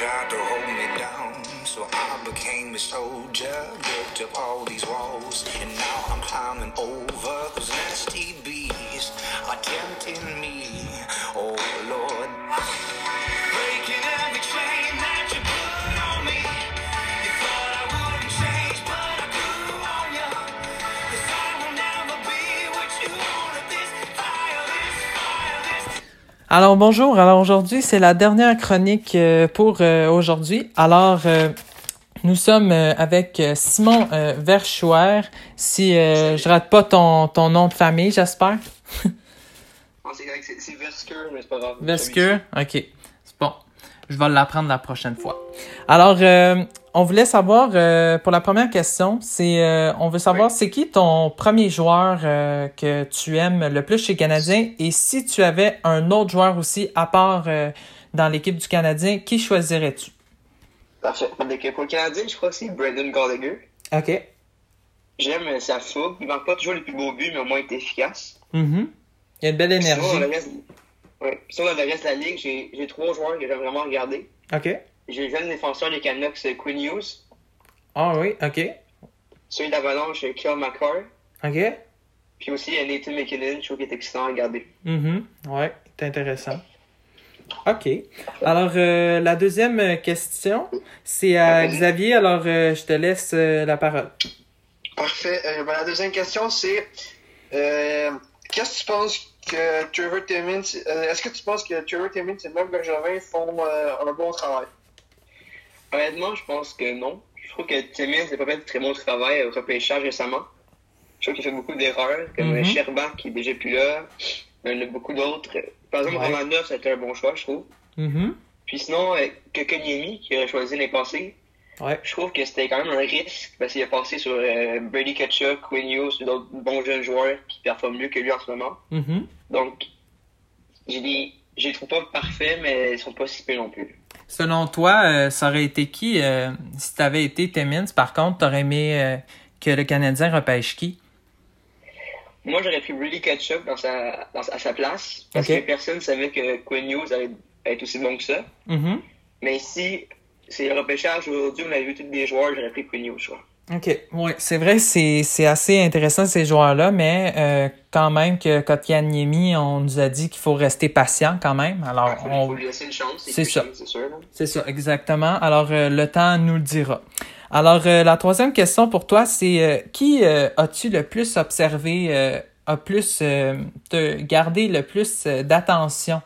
tried to hold me down, so I became a soldier. Built up all these walls, and now I'm climbing over. Those nasty bees are tempting me. Alors bonjour, alors aujourd'hui c'est la dernière chronique euh, pour euh, aujourd'hui. Alors euh, nous sommes euh, avec Simon euh, Verschuer. Si euh, je rate pas ton, ton nom de famille, j'espère. C'est Vesker, mais c'est pas grave. Vescure, ok. C'est bon. Je vais l'apprendre la prochaine fois. Alors, euh, on voulait savoir, euh, pour la première question, c'est, euh, on veut savoir, Oui. c'est qui ton premier joueur euh, que tu aimes le plus chez Canadien? Et si tu avais un autre joueur aussi, à part euh, dans l'équipe du Canadien, qui choisirais-tu? Parfait. Pour le Canadien, je crois que c'est Brandon Gallagher. OK. J'aime sa fougue. Il manque pas toujours les plus beaux buts, mais au moins il est efficace. Mhm. Il y a une belle Sinon, dans énergie. le reste, ouais. Sinon, dans le reste de la ligue, j'ai j'ai trois joueurs que j'aime vraiment regarder. OK. J'ai le jeune défenseur des Canucks, Quinn Hughes. Ah oui, OK. Celui d'Avalanche, Kyle McCarr. OK. Puis aussi Nathan McKinnon, je trouve qu'il est excitant à regarder. Mhm. Ouais, c'est intéressant. OK. Alors, euh, la deuxième question, c'est à. Xavier. Alors, euh, je te laisse euh, la parole. Parfait. Euh, ben, la deuxième question, c'est euh, qu'est-ce que tu penses que Trevor Timmins, euh, est-ce que tu penses que Trevor Timmins et Marc Bergevin font euh, un bon travail? Honnêtement, je pense que non. Je trouve que Timmins n'a pas fait de très bon travail au repêchage récemment. Je trouve qu'il fait beaucoup d'erreurs, comme mm Sherbach qui est déjà plus là. Il y en a beaucoup d'autres. Par exemple, Ouais. Romanov, été un bon choix, je trouve. Mhm. Puis sinon, euh, Kokoniemi, qui a choisi passée, Ouais. je trouve que c'était quand même un risque parce qu'il a passé sur euh, Brady Ketchuk, Quinn Hughes, d'autres bons jeunes joueurs qui performent mieux que lui en ce moment. Mhm. Donc, j'ai des. Je les trouve pas parfaits, mais ils sont pas si peu non plus. Selon toi, euh, ça aurait été qui euh, si tu avais été Timmins? Par contre, t'aurais aimé euh, que le Canadien repêche qui? Moi, j'aurais pris Brady Ketchuk dans sa, dans à sa place parce que personne savait que Quinn Hughes allait être aussi bon que ça. Mhm. Mais si c'est le repêchage aujourd'hui, on a vu tous des joueurs, j'aurais pris Quinn Hughes, je crois. OK. Oui, c'est vrai, c'est c'est assez intéressant ces joueurs-là, mais euh, quand même que Kotkaniemi, on nous a dit qu'il faut rester patient quand même. Alors, faut, on, faut lui laisser une chance. C'est ça. C'est sûr. là. C'est ça, exactement. Alors, euh, le temps nous le dira. Alors, euh, la troisième question pour toi, c'est euh, qui euh, as-tu le plus observé, euh, a plus euh, te gardé le plus d'attention,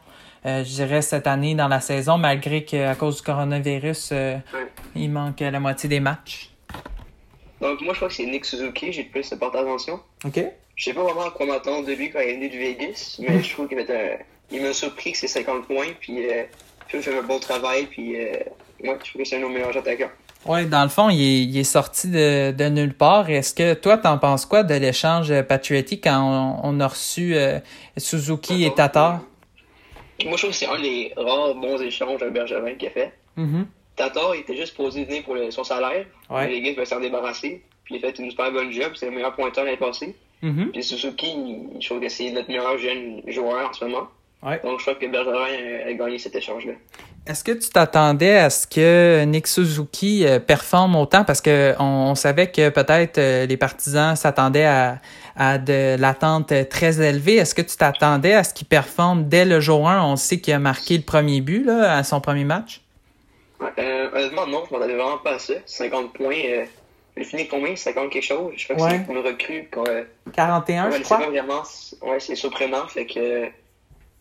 euh, je dirais, cette année dans la saison, malgré qu'à cause du coronavirus, euh, Ouais. il manque la moitié des matchs? Donc, moi, je crois que c'est Nick Suzuki, j'ai plus porté attention. OK? Je sais pas vraiment à quoi m'attendre de lui quand il est venu de Vegas, mais je trouve qu'il un- il m'a surpris que c'est 50 points, puis euh, qu'il fait un bon travail, puis euh, moi, je trouve que c'est un de nos meilleurs attaquants. Oui, dans le fond, il est, il est sorti de, de nulle part. Est-ce que toi, t'en penses quoi de l'échange euh, Patriotti quand on, on a reçu euh, Suzuki et Tatar? Moi, je trouve que c'est un des rares bons échanges à Bergevin qu'il a fait. Mhm. Tatar, il était juste posé venir pour le- son salaire. Ouais. Les gars veulent s'en débarrasser. Puis il a fait une super bonne job. C'est le meilleur pointeur l'année passée. Mhm. Puis Suzuki, il- je trouve que c'est notre meilleur jeune joueur en ce moment. Ouais. Donc je crois que Bergevin a, a gagné cet échange-là. Est-ce que tu t'attendais à ce que Nick Suzuki euh, performe autant? Parce que on, on savait que peut-être euh, les partisans s'attendaient à, à de l'attente euh, très élevée. Est-ce que tu t'attendais à ce qu'il performe dès le jour 1? On sait qu'il a marqué le premier but là, à son premier match. Euh, honnêtement, non, je m'attendais vraiment pas à ça. 50 points. Euh, il a fini combien? 50 quelque chose? Je crois que Ouais. c'est une recrue. qu'on, euh, 41, ouais, je c'est crois. pas vraiment. Ouais, c'est surprenant. Fait que. euh,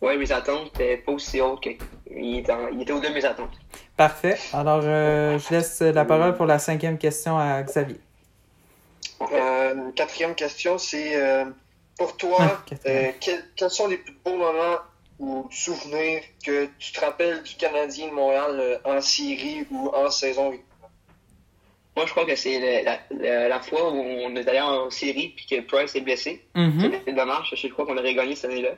Ouais, mes attentes étaient pas aussi hautes que. Il était, en- il était au-delà de mes attentes. Parfait. Alors, euh, je laisse la parole pour la cinquième question à Xavier. Euh, quatrième question, c'est euh, pour toi, Ah, euh, quels sont les plus beaux moments ou souvenirs que tu te rappelles du Canadien de Montréal euh, en série ou en saison Moi, je crois que c'est la, la, la fois où on est allé en série puis que Price est blessé. Mhm. C'est dommage, je crois qu'on aurait gagné cette année-là.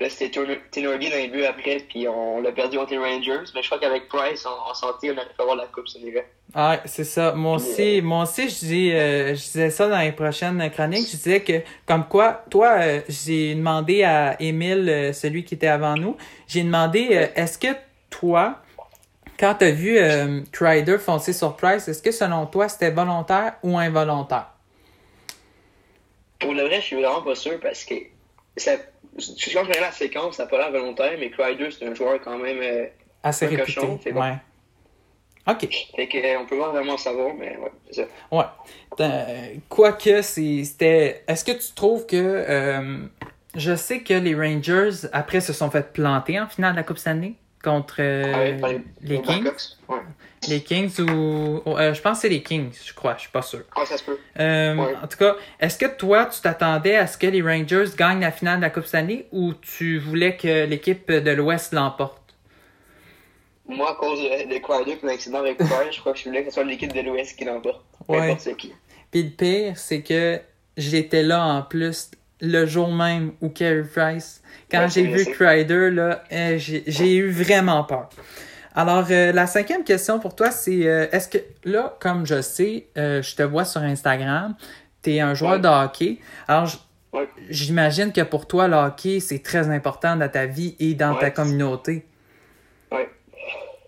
Là, c'était Tenordi dans les buts après, puis on l'a perdu contre les Rangers. Mais je crois qu'avec Price, en, en santé, on fait avoir la coupe cette année-là. Ah, c'est ça. Moi aussi, moi aussi je, dis, euh, je disais ça dans les prochaines chroniques. Je disais que, comme quoi, toi, euh, j'ai demandé à Émile, euh, celui qui était avant nous, j'ai demandé, euh, est-ce que toi, quand tu as vu euh, Crider foncer sur Price, est-ce que selon toi c'était volontaire ou involontaire? Pour le vrai, je suis vraiment pas sûr parce que ça, je la séquence, ça n'a pas l'air volontaire, mais Crider, c'est un joueur quand même. euh, Assez réputé. cochon, bon. Ouais. OK. fait que, euh, on peut pas vraiment savoir, mais ouais, c'est ça. Ouais. Euh, Quoique, c'est- c'était. Est-ce que tu trouves que. euh, je sais que les Rangers, après, se sont fait planter en finale de la Coupe Stanley contre euh, par les Kings. Ouais. Les Kings ou. euh, je pense que c'est les Kings, je crois, je suis pas sûr. Ouais, ça se peut. Euh, Ouais. En tout cas, est-ce que toi, tu t'attendais à ce que les Rangers gagnent la finale de la Coupe Stanley ou tu voulais que l'équipe de l'Ouest l'emporte? Moi, à cause de, de Crider et l'accident avec Price, je crois que je voulais que ce soit l'équipe de l'Ouest qui l'emporte. Ouais. qui. Puis le pire, c'est que j'étais là en plus le jour même où Carey Price. Quand Ouais, j'ai vu. Crider, là, euh, j'ai j'ai eu vraiment peur. Alors, euh, la cinquième question pour toi, c'est euh, est-ce que là, comme je sais, euh, je te vois sur Instagram, tu es un joueur Ouais. de hockey. Alors, j'imagine que pour toi, le hockey, c'est très important dans ta vie et dans ta communauté. Ouais.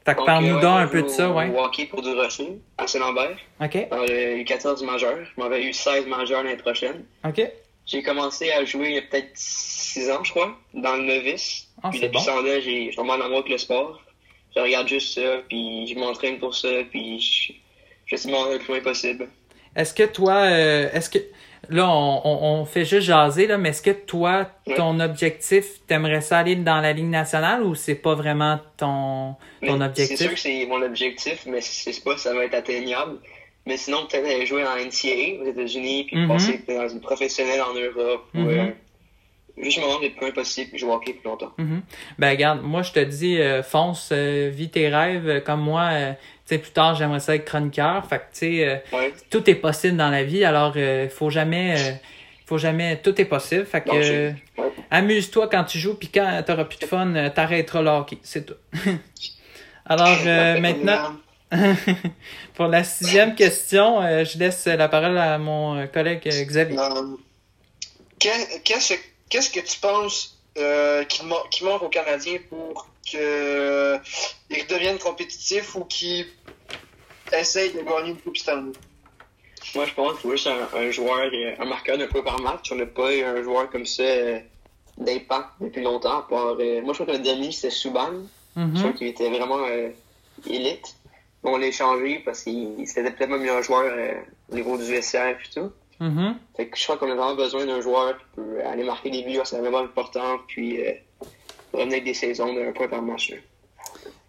Fait que parle-nous euh, donc un peu de ça, ouais. Au hockey pour du Rocher, à Saint-Lambert. OK, Dans le 14 majeur. Je m'avais eu 16 majeurs l'année prochaine. OK. J'ai commencé à jouer il y a peut-être 6 ans, je crois, dans le novice. Ah, puis depuis bon. temps-là, j'ai- je tombe en amour avec le sport. Je regarde juste ça, puis je m'entraîne pour ça, puis je, je suis le plus loin possible. Est-ce que toi, euh, est-ce que là, on, on, on fait juste jaser là, mais est-ce que toi, Ouais. ton objectif, t'aimerais ça aller dans la Ligue nationale ou c'est pas vraiment ton ton Mais objectif? C'est sûr que c'est mon objectif, mais je sais pas si ça va être atteignable. Mais sinon, peut-être aller jouer en NCAA aux États-Unis, puis Mhm. passer dans une professionnelle en Europe, ou Mhm. euh, juste me rendre le plus loin possible, puis jouer au hockey plus longtemps. Mhm. Ben regarde, moi je te dis, euh, fonce, euh, vis tes rêves. euh, Comme moi, euh, tu sais, plus tard j'aimerais ça être chroniqueur. Fait que tu sais, Ouais, tout est possible dans la vie. Alors, faut jamais, faut jamais, tout est possible. Fait que ouais. amuse-toi quand tu joues, puis quand t'auras plus de fun, t'arrêteras le hockey. C'est tout. Alors maintenant. Pour la sixième question, je laisse la parole à mon collègue Xavier. Qu'est- Qu'est-ce qu'est-ce que tu penses euh, qui, man- qui manque aux Canadiens pour qu'ils redeviennent compétitifs ou qu'ils essayent de gagner une Coupe Stanley? Moi, je pense faut juste un, un joueur, euh, un marqueur d'un peu par match. On n'a pas eu un joueur comme ça euh, d'impact depuis longtemps. euh, moi, je crois que le dernier, c'était Subban. Je Mhm. trouve qu'il était vraiment euh, élite. On l'a échangé parce qu'il c'était peut-être même un joueur euh, au niveau du vestiaire et tout. Mhm. Fait que je crois qu'on a vraiment besoin d'un joueur qui peut aller marquer des buts, c'est vraiment important, puis euh, revenir avec des saisons d'un point par match.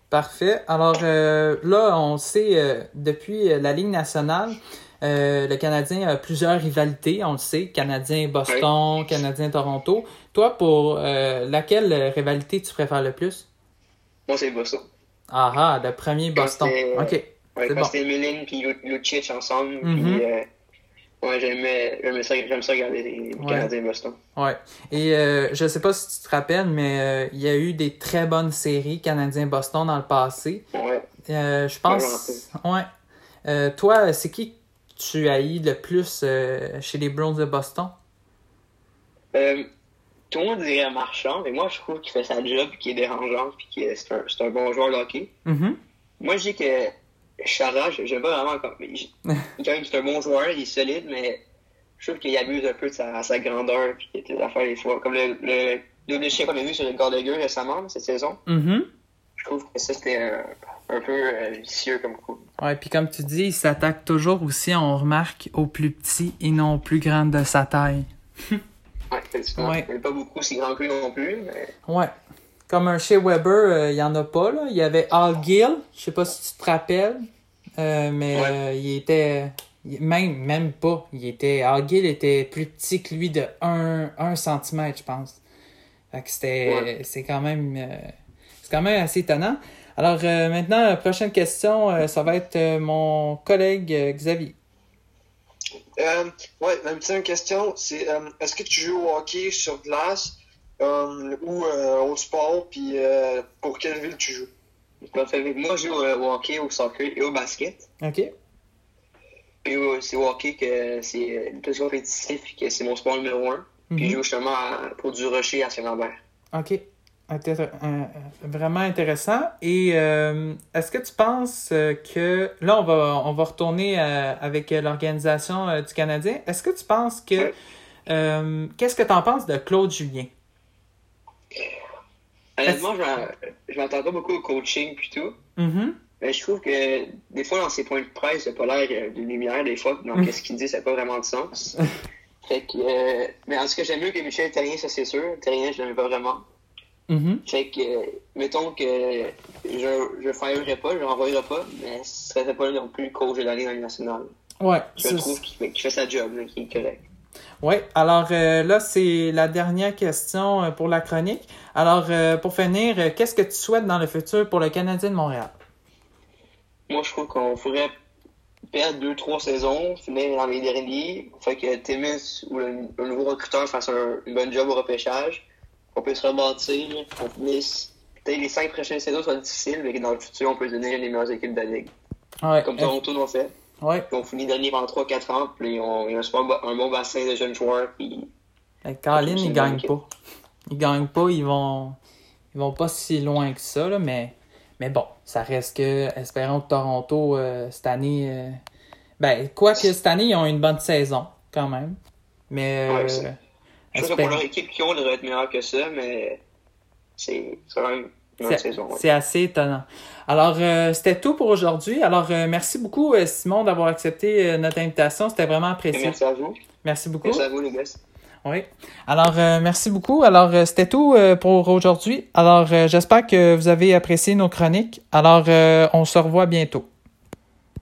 Parfait. Alors euh, là, on sait, euh, depuis euh, la Ligue nationale, euh, le Canadien a plusieurs rivalités, on le sait. Canadien-Boston, Canadien-Toronto. Toi, pour euh, laquelle rivalité tu préfères le plus? Moi, c'est Boston. Ah ah, le premier Boston. OK. Ouais, C'est quand bon. c'était puis Lucic ensemble, Mhm. puis euh, ouais, j'aimais, j'aimais ça, j'aime ça regarder les Ouais. Canadiens Boston. Ouais. Et euh, je sais pas si tu te rappelles, mais euh, il y a eu des très bonnes séries Canadien-Boston dans le passé. Ouais. Euh, je pense. Ouais. Euh, toi, c'est qui tu haïs le plus chez les Browns de Boston? Euh, tout le monde dirait Marchand, mais moi, je trouve qu'il fait sa job, qu'il est dérangeant, puis que c'est un, un bon joueur de hockey. Mhm. Moi, je dis que Chara, je j'aime pas vraiment comme. il- Quand même, c'est un bon joueur, il est solide, mais je trouve qu'il abuse un peu de sa, sa grandeur puis des affaires des fois. Comme le, le double chien qu'on a vu sur le Gallagher récemment, cette saison. Mhm. Je trouve que ça, c'était un, un peu euh, vicieux comme coup. Ouais, puis comme tu dis, il s'attaque toujours aussi, on remarque, au plus petit et non au plus grand de sa taille. Ouais, effectivement. Ouais. Il n'est pas beaucoup si grand que lui non plus, mais Ouais. Comme un chez Weber, euh, il y en a pas, là. Il y avait Al Gill, je sais pas si tu te rappelles, euh, mais Ouais. euh, il était... Même, même pas. Il était, Al Gill était plus petit que lui de 1, 1 cm, je pense. Fait que c'était, Ouais. c'est quand même, euh, c'est quand même assez étonnant. Alors euh, maintenant, la prochaine question, euh, ça va être euh, mon collègue euh, Xavier. Euh, ouais, ma petite question, c'est euh, est-ce que tu joues au hockey sur glace? Ou euh, au sport, puis euh, pour quelle ville tu joues? Moi, je joue euh, au hockey, au soccer et au basket. OK? Puis euh, c'est au hockey que c'est euh, le plus compétitif et que c'est mon sport numéro un. Puis je Mhm. joue justement à- pour du rocher à Saint-Lambert. OK. Intér- euh, vraiment intéressant. Et euh, est-ce que tu penses euh, que là on va on va retourner euh, avec l'organisation euh, du Canadien. Est-ce que tu penses que Ouais. euh, qu'est-ce que tu en penses de Claude Julien? Honnêtement, je m'en- je m'entends pas beaucoup au coaching puis tout. Mhm. Mais je trouve que des fois, dans ses points de presse, il pas l'air euh, d'une lumière, des fois. Donc, Mm. ce qu'il dit, ça n'a pas vraiment de sens. fait que, euh, mais en tout cas, j'aime mieux que Michel Terrien, ça c'est sûr. Terrien, je l'aimais pas vraiment. Mhm. Fait que, euh, mettons que je je firerai pas, je l'envoyerai pas, mais ce serait pas non plus le coach de l'année dans le national. Ouais. Je trouve qu'il fait, fait sa job, qu'il est correct. Oui, alors euh, là, c'est la dernière question euh, pour la chronique. Alors, euh, pour finir, qu'est-ce que tu souhaites dans le futur pour le Canadien de Montréal? Moi, je trouve qu'on pourrait perdre deux, trois saisons, finir dans les derniers. Fait que Timmins ou le, le nouveau recruteur fasse un, une bonne job au repêchage. On peut se rebâtir, qu'on finisse. Peut-être les cinq prochaines saisons soient difficiles, mais que dans le futur, on peut une des meilleures équipes de la Ligue. Ouais, Comme Toronto l'ont fait. Ouais. On finit dernier pendant 3-4 ans, puis on, il a un, bon bassin de jeunes joueurs. Puis Colin, ils gagnent pas. Ils gagnent pas, ils vont ils vont pas si loin que ça, là, mais, mais bon, ça reste que, espérons que Toronto, euh, cette année, euh, ben, quoique cette année, ils ont une bonne saison, quand même. Mais, euh, je pense que pour leur équipe qui ont, devrait être meilleur que ça, mais c'est quand même C'est ouais. assez étonnant. Alors, euh, c'était tout pour aujourd'hui. Alors, euh, merci beaucoup, euh, Simon, d'avoir accepté notre invitation. C'était vraiment Et apprécié. Merci à vous. Merci beaucoup. Merci à vous, les gars. Oui. Alors, euh, merci beaucoup. Alors, c'était tout pour aujourd'hui. Alors, j'espère que vous avez apprécié nos chroniques. Alors, on se revoit bientôt.